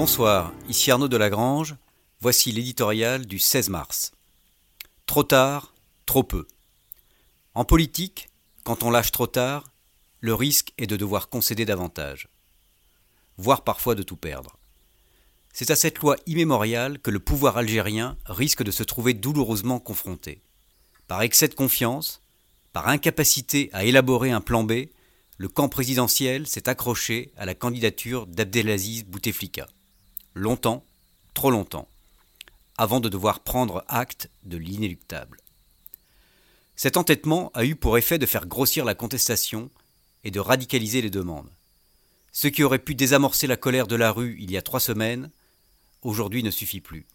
Bonsoir, ici Arnaud Delagrange. Voici l'éditorial du 16 mars. Trop tard, trop peu. En politique, quand on lâche trop tard, le risque est de devoir concéder davantage, voire parfois de tout perdre. C'est à cette loi immémoriale que le pouvoir algérien risque de se trouver douloureusement confronté. Par excès de confiance, par incapacité à élaborer un plan B, le camp présidentiel s'est accroché à la candidature d'Abdelaziz Bouteflika. Longtemps, trop longtemps, avant de devoir prendre acte de l'inéluctable. Cet entêtement a eu pour effet de faire grossir la contestation et de radicaliser les demandes. Ce qui aurait pu désamorcer la colère de la rue il y a trois semaines, aujourd'hui ne suffit plus.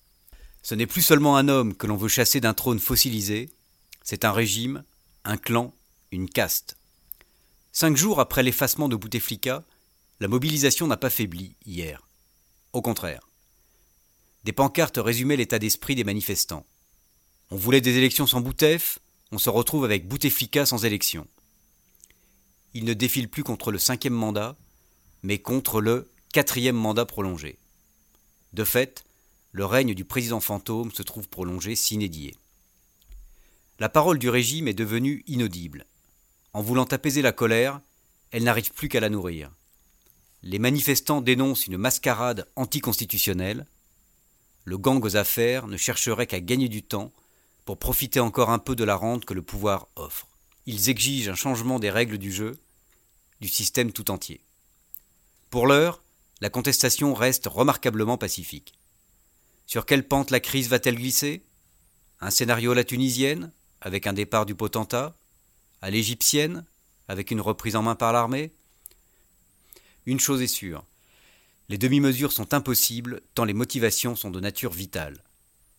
Ce n'est plus seulement un homme que l'on veut chasser d'un trône fossilisé, c'est un régime, un clan, une caste. Cinq jours après l'effacement de Bouteflika, la mobilisation n'a pas faibli hier. Au contraire. Des pancartes résumaient l'état d'esprit des manifestants. On voulait des élections sans Boutef, on se retrouve avec Bouteflika sans élection. Il ne défile plus contre le cinquième mandat, mais contre le quatrième mandat prolongé. De fait, le règne du président fantôme se trouve prolongé s'inédié. La parole du régime est devenue inaudible. En voulant apaiser la colère, elle n'arrive plus qu'à la nourrir les manifestants dénoncent une mascarade anticonstitutionnelle. Le gang aux affaires ne chercherait qu'à gagner du temps pour profiter encore un peu de la rente que le pouvoir offre. Ils exigent un changement des règles du jeu, du système tout entier. Pour l'heure, la contestation reste remarquablement pacifique. Sur quelle pente la crise va-t-elle glisser? Un scénario à la tunisienne, avec un départ du potentat? À l'égyptienne, avec une reprise en main par l'armée? Une chose est sûre, les demi-mesures sont impossibles tant les motivations sont de nature vitale.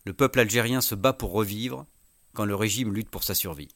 Le peuple algérien se bat pour revivre quand le régime lutte pour sa survie.